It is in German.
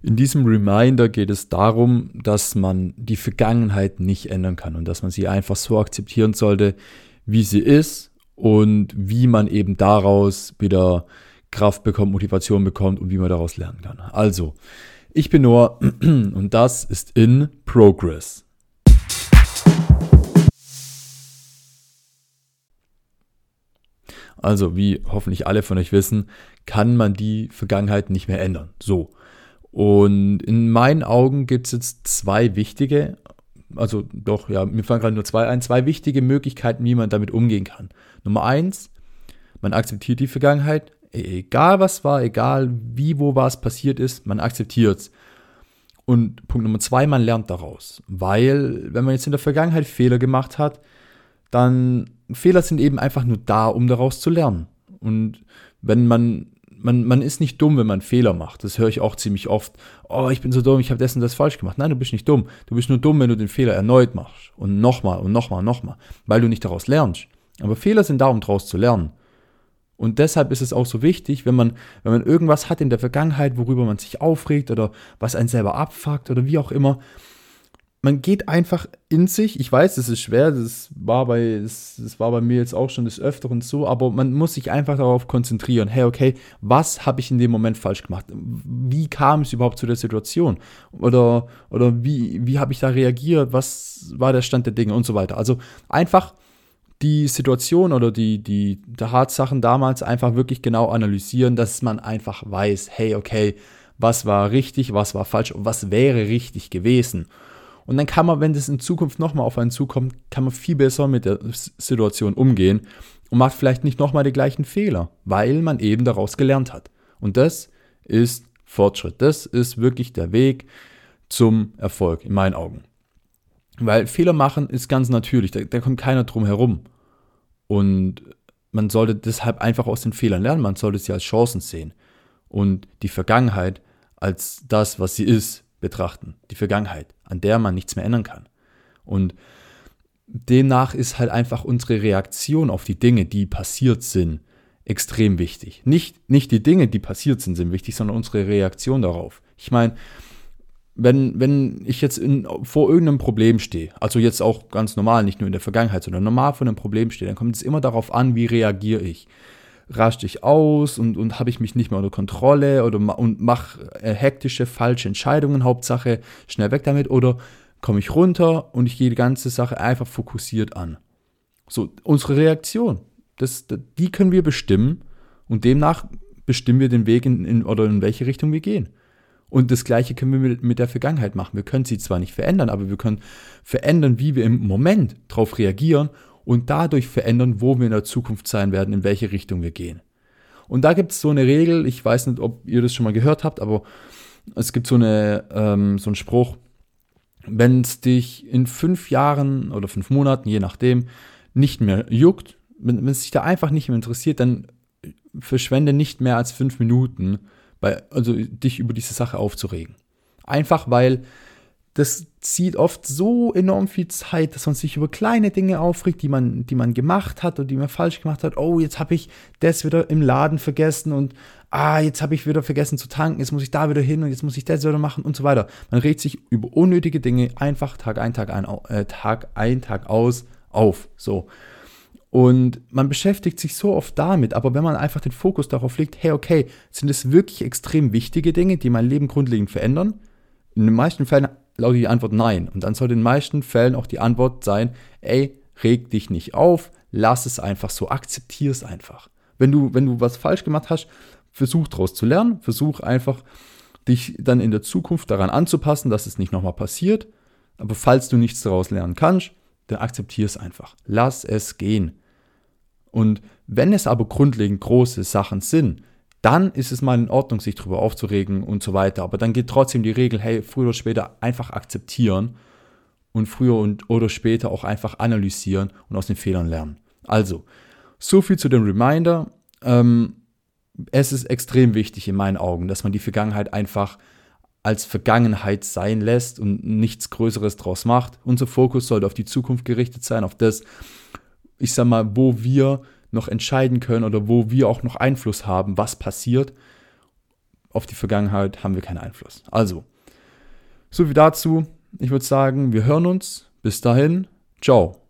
In diesem Reminder geht es darum, dass man die Vergangenheit nicht ändern kann und dass man sie einfach so akzeptieren sollte, wie sie ist und wie man eben daraus wieder Kraft bekommt, Motivation bekommt und wie man daraus lernen kann. Also, ich bin Noah und das ist in Progress. Also, wie hoffentlich alle von euch wissen, kann man die Vergangenheit nicht mehr ändern. So. Und in meinen Augen gibt es jetzt zwei wichtige, also doch, ja, mir fallen gerade nur zwei ein, zwei wichtige Möglichkeiten, wie man damit umgehen kann. Nummer eins, man akzeptiert die Vergangenheit, e-, egal was war, egal wie, wo was passiert ist, man akzeptiert es. Und Punkt Nummer zwei, man lernt daraus. Weil, wenn man jetzt in der Vergangenheit Fehler gemacht hat, dann Fehler sind eben einfach nur da, um daraus zu lernen. Und wenn man, man, man ist nicht dumm, wenn man Fehler macht. Das höre ich auch ziemlich oft. Oh, ich bin so dumm, ich habe das und das falsch gemacht. Nein, du bist nicht dumm. Du bist nur dumm, wenn du den Fehler erneut machst. Und nochmal und nochmal und nochmal. Weil du nicht daraus lernst. Aber Fehler sind da, um daraus zu lernen. Und deshalb ist es auch so wichtig, wenn man, wenn man irgendwas hat in der Vergangenheit, worüber man sich aufregt oder was einen selber abfuckt oder wie auch immer, man geht einfach in sich. Ich weiß, es ist schwer, das war bei, das, das, war bei mir jetzt auch schon des Öfteren so, aber man muss sich einfach darauf konzentrieren. Hey, okay, was habe ich in dem Moment falsch gemacht? Wie kam es überhaupt zu der Situation? Oder, oder wie, wie habe ich da reagiert? Was war der Stand der Dinge und so weiter? Also einfach die Situation oder die, die, Tatsachen damals einfach wirklich genau analysieren, dass man einfach weiß, hey, okay, was war richtig, was war falsch und was wäre richtig gewesen. Und dann kann man, wenn das in Zukunft nochmal auf einen zukommt, kann man viel besser mit der Situation umgehen und macht vielleicht nicht nochmal die gleichen Fehler, weil man eben daraus gelernt hat. Und das ist Fortschritt. Das ist wirklich der Weg zum Erfolg in meinen Augen. Weil Fehler machen ist ganz natürlich, da, da kommt keiner drum herum. Und man sollte deshalb einfach aus den Fehlern lernen, man sollte sie als Chancen sehen und die Vergangenheit als das, was sie ist, betrachten. Die Vergangenheit, an der man nichts mehr ändern kann. Und demnach ist halt einfach unsere Reaktion auf die Dinge, die passiert sind, extrem wichtig. Nicht, nicht die Dinge, die passiert sind, sind wichtig, sondern unsere Reaktion darauf. Ich meine, wenn, wenn ich jetzt in, vor irgendeinem Problem stehe, also jetzt auch ganz normal, nicht nur in der Vergangenheit, sondern normal vor einem Problem stehe, dann kommt es immer darauf an, wie reagiere ich rasch dich aus und, und habe ich mich nicht mehr unter Kontrolle oder ma und mache äh, hektische, falsche Entscheidungen, Hauptsache schnell weg damit oder komme ich runter und ich gehe die ganze Sache einfach fokussiert an. So, unsere Reaktion, das, die können wir bestimmen und demnach bestimmen wir den Weg in, in, oder in welche Richtung wir gehen. Und das Gleiche können wir mit, mit der Vergangenheit machen. Wir können sie zwar nicht verändern, aber wir können verändern, wie wir im Moment darauf reagieren und dadurch verändern, wo wir in der Zukunft sein werden, in welche Richtung wir gehen. Und da gibt es so eine Regel, ich weiß nicht, ob ihr das schon mal gehört habt, aber es gibt so, eine, ähm, so einen Spruch, wenn es dich in fünf Jahren oder fünf Monaten, je nachdem, nicht mehr juckt, wenn, es dich da einfach nicht mehr interessiert, dann verschwende nicht mehr als fünf Minuten, bei, also dich über diese Sache aufzuregen. Einfach weil das zieht oft so enorm viel Zeit, dass man sich über kleine Dinge aufregt, die man, die man gemacht hat oder die man falsch gemacht hat. Oh, jetzt habe ich das wieder im Laden vergessen und ah, jetzt habe ich wieder vergessen zu tanken, jetzt muss ich da wieder hin und jetzt muss ich das wieder machen und so weiter. Man regt sich über unnötige Dinge einfach Tag ein, Tag ein, äh, Tag ein, Tag aus auf. So. Und man beschäftigt sich so oft damit, aber wenn man einfach den Fokus darauf legt, hey, okay, sind es wirklich extrem wichtige Dinge, die mein Leben grundlegend verändern? In den meisten Fällen lautet die Antwort nein. Und dann soll in den meisten Fällen auch die Antwort sein, ey, reg dich nicht auf, lass es einfach so, akzeptier es einfach. Wenn du, wenn du was falsch gemacht hast, versuch daraus zu lernen, versuch einfach dich dann in der Zukunft daran anzupassen, dass es nicht nochmal passiert. Aber falls du nichts daraus lernen kannst, dann akzeptier es einfach. Lass es gehen. Und wenn es aber grundlegend große Sachen sind, dann ist es mal in Ordnung, sich darüber aufzuregen und so weiter. Aber dann geht trotzdem die Regel, hey, früher oder später einfach akzeptieren und früher und, oder später auch einfach analysieren und aus den Fehlern lernen. Also, so viel zu dem Reminder. Ähm, es ist extrem wichtig in meinen Augen, dass man die Vergangenheit einfach als Vergangenheit sein lässt und nichts Größeres draus macht. Unser Fokus sollte auf die Zukunft gerichtet sein, auf das, ich sag mal, wo wir noch entscheiden können oder wo wir auch noch Einfluss haben, was passiert, auf die Vergangenheit haben wir keinen Einfluss. Also, so viel dazu. Ich würde sagen, wir hören uns. Bis dahin, ciao.